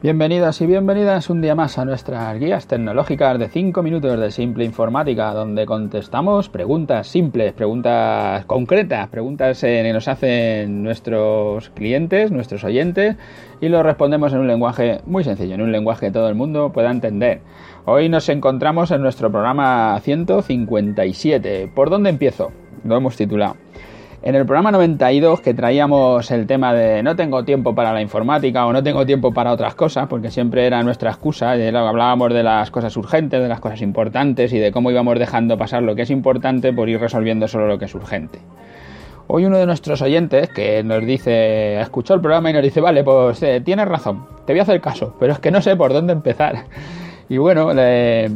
Bienvenidas y bienvenidas un día más a nuestras guías tecnológicas de 5 minutos de Simple Informática, donde contestamos preguntas simples, preguntas concretas, preguntas eh, que nos hacen nuestros clientes, nuestros oyentes, y lo respondemos en un lenguaje muy sencillo, en un lenguaje que todo el mundo pueda entender. Hoy nos encontramos en nuestro programa 157. ¿Por dónde empiezo? Lo hemos titulado. En el programa 92 que traíamos el tema de no tengo tiempo para la informática o no tengo tiempo para otras cosas, porque siempre era nuestra excusa, y hablábamos de las cosas urgentes, de las cosas importantes y de cómo íbamos dejando pasar lo que es importante por ir resolviendo solo lo que es urgente. Hoy uno de nuestros oyentes que nos dice, escuchó el programa y nos dice, vale, pues eh, tienes razón, te voy a hacer caso, pero es que no sé por dónde empezar. Y bueno, le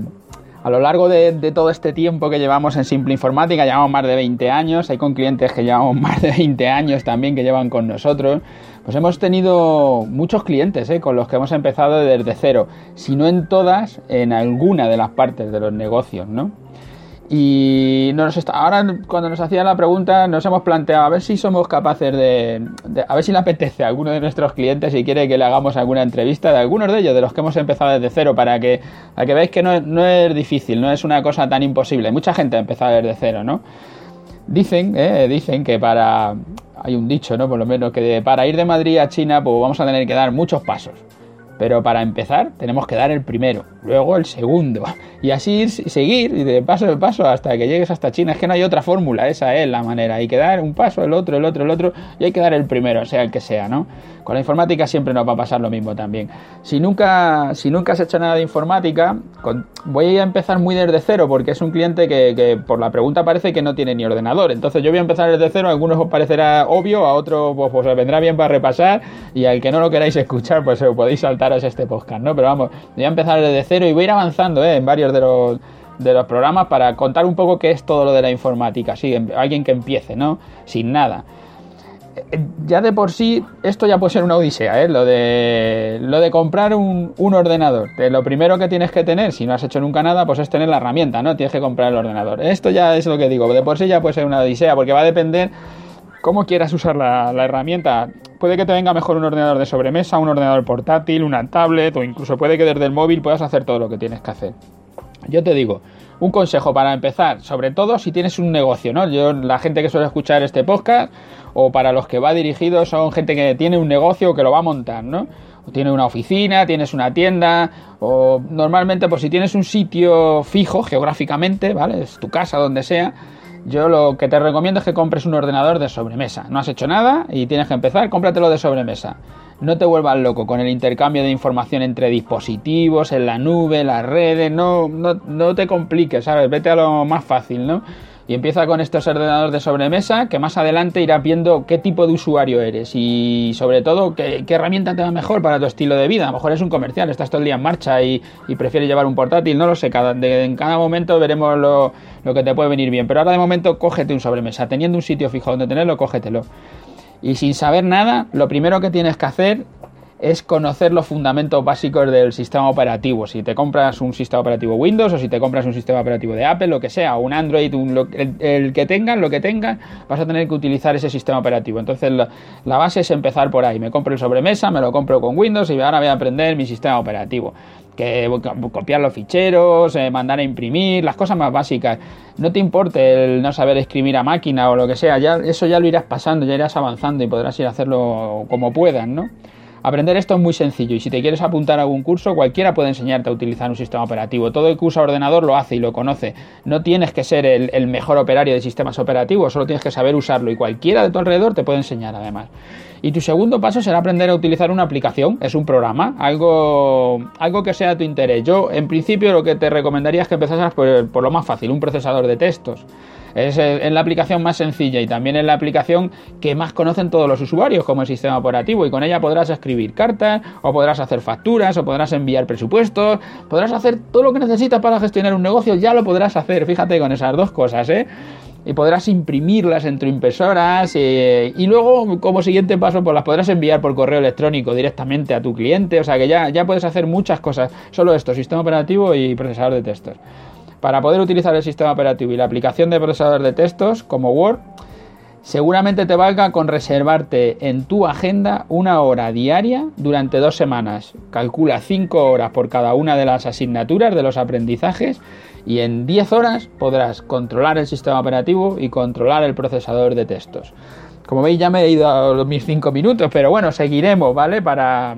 a lo largo de, todo este tiempo que llevamos en Simple Informática, llevamos más de 20 años, hay con clientes que llevamos más de 20 años también que llevan con nosotros, pues hemos tenido muchos clientes ¿eh? con los que hemos empezado desde cero, si no en todas, en alguna de las partes de los negocios, ¿no? Y nos está, ahora cuando nos hacía la pregunta nos hemos planteado a ver si somos capaces de, a ver si le apetece a alguno de nuestros clientes y quiere que le hagamos alguna entrevista de algunos de ellos, de los que hemos empezado desde cero, para que, para que veáis que no, no es difícil, no es una cosa tan imposible. Mucha gente ha empezado desde cero, ¿no? Dicen, eh, dicen que para, hay un dicho, ¿no? Por lo menos que para ir de Madrid a China, pues vamos a tener que dar muchos pasos. Pero para empezar tenemos que dar el primero, luego el segundo y así ir, seguir de paso en paso hasta que llegues hasta China. Es que no hay otra fórmula, esa es la manera. Hay que dar un paso, el otro, el otro, el otro y hay que dar el primero, sea el que sea, ¿no? Con la informática siempre nos va a pasar lo mismo también. Si nunca, si nunca has hecho nada de informática, voy a empezar muy desde cero porque es un cliente que, por la pregunta parece que no tiene ni ordenador. Entonces yo voy a empezar desde cero, a algunos os parecerá obvio, a otros pues, pues os vendrá bien para repasar y al que no lo queráis escuchar pues podéis saltaros este podcast, ¿no? Pero vamos, voy a empezar desde cero y voy a ir avanzando ¿eh? en varios de los de los programas para contar un poco qué es todo lo de la informática, sí, alguien que empiece, ¿no? Sin nada ya de por sí, esto ya puede ser una odisea, ¿eh? lo, de, lo de comprar un, ordenador. lo primero que tienes que tener, si no has hecho nunca nada, pues es tener la herramienta, ¿no? Tienes que comprar el ordenador. Esto ya es lo que digo, de por sí ya puede ser una odisea, porque va a depender cómo quieras usar la, la herramienta. Puede que te venga mejor un ordenador de sobremesa, un ordenador portátil, una tablet, o incluso puede que desde el móvil puedas hacer todo lo que tienes que hacer. Yo te digo, un consejo para empezar, sobre todo si tienes un negocio, ¿no? Yo, la gente que suele escuchar este podcast, o para los que va dirigido, son gente que tiene un negocio o que lo va a montar, ¿no? O tiene una oficina, tienes una tienda, o normalmente, pues si tienes un sitio fijo geográficamente, ¿vale? Es tu casa, donde sea. Yo lo que te recomiendo es que compres un ordenador de sobremesa. No has hecho nada y tienes que empezar, cómpratelo de sobremesa no te vuelvas loco con el intercambio de información entre dispositivos, en la nube, las redes, no, no, no te compliques, ¿sabes? Vete a lo más fácil, ¿no? Y empieza con estos ordenadores de sobremesa que más adelante irás viendo qué tipo de usuario eres y sobre todo qué, herramienta te va mejor para tu estilo de vida. A lo mejor es un comercial, estás todo el día en marcha y, prefieres llevar un portátil, no lo sé, cada, en cada momento veremos lo, lo que te puede venir bien. Pero ahora de momento cógete un sobremesa, teniendo un sitio fijo donde tenerlo, cógetelo. Y sin saber nada, lo primero que tienes que hacer es conocer los fundamentos básicos del sistema operativo. Si te compras un sistema operativo Windows o si te compras un sistema operativo de Apple, lo que sea, un Android, el, que tengan, lo que tengan, vas a tener que utilizar ese sistema operativo. Entonces la, base es empezar por ahí. Me compro el sobremesa, me lo compro con Windows y ahora voy a aprender mi sistema operativo que copiar los ficheros, eh, mandar a imprimir, las cosas más básicas. No te importe el no saber escribir a máquina o lo que sea, ya, eso ya lo irás pasando, ya irás avanzando y podrás ir a hacerlo como puedas, ¿no? Aprender esto es muy sencillo y si te quieres apuntar a algún curso, cualquiera puede enseñarte a utilizar un sistema operativo. Todo el que usa ordenador lo hace y lo conoce. No tienes que ser el, mejor operario de sistemas operativos, solo tienes que saber usarlo y cualquiera de tu alrededor te puede enseñar además. Y tu segundo paso será aprender a utilizar una aplicación, es un programa, algo, algo que sea de tu interés. Yo, en principio, lo que te recomendaría es que empezaras por, por lo más fácil, un procesador de textos. Es en la aplicación más sencilla y también en la aplicación que más conocen todos los usuarios como el sistema operativo y con ella podrás escribir cartas o podrás hacer facturas o podrás enviar presupuestos, podrás hacer todo lo que necesitas para gestionar un negocio, ya lo podrás hacer, fíjate con esas dos cosas, ¿eh? y podrás imprimirlas en tu impresoras eh, y luego como siguiente paso pues las podrás enviar por correo electrónico directamente a tu cliente, o sea que ya, ya puedes hacer muchas cosas, solo esto, sistema operativo y procesador de textos. Para poder utilizar el sistema operativo y la aplicación de procesador de textos como Word, seguramente te valga con reservarte en tu agenda una hora diaria durante dos semanas. Calcula cinco horas por cada una de las asignaturas de los aprendizajes y en 10 horas podrás controlar el sistema operativo y controlar el procesador de textos. Como veis ya me he ido a mis 5 minutos, pero bueno, seguiremos, ¿vale? Para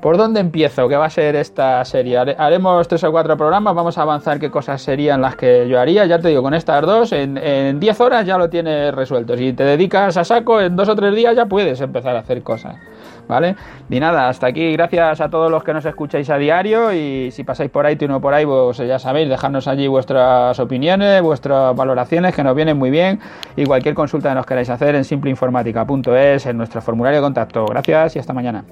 ¿Por dónde empiezo? ¿Qué va a ser esta serie? Haremos tres o cuatro programas, vamos a avanzar qué cosas serían las que yo haría. Ya te digo, con estas dos, en 10 horas ya lo tienes resuelto. Si te dedicas a saco, en dos o tres días ya puedes empezar a hacer cosas. ¿Vale? Y nada, hasta aquí, gracias a todos los que nos escucháis a diario y si pasáis por ahí, tú no por ahí, pues ya sabéis, dejadnos allí vuestras opiniones, vuestras valoraciones, que nos vienen muy bien y cualquier consulta que nos queráis hacer en simpleinformática.es, en nuestro formulario de contacto. Gracias y hasta mañana.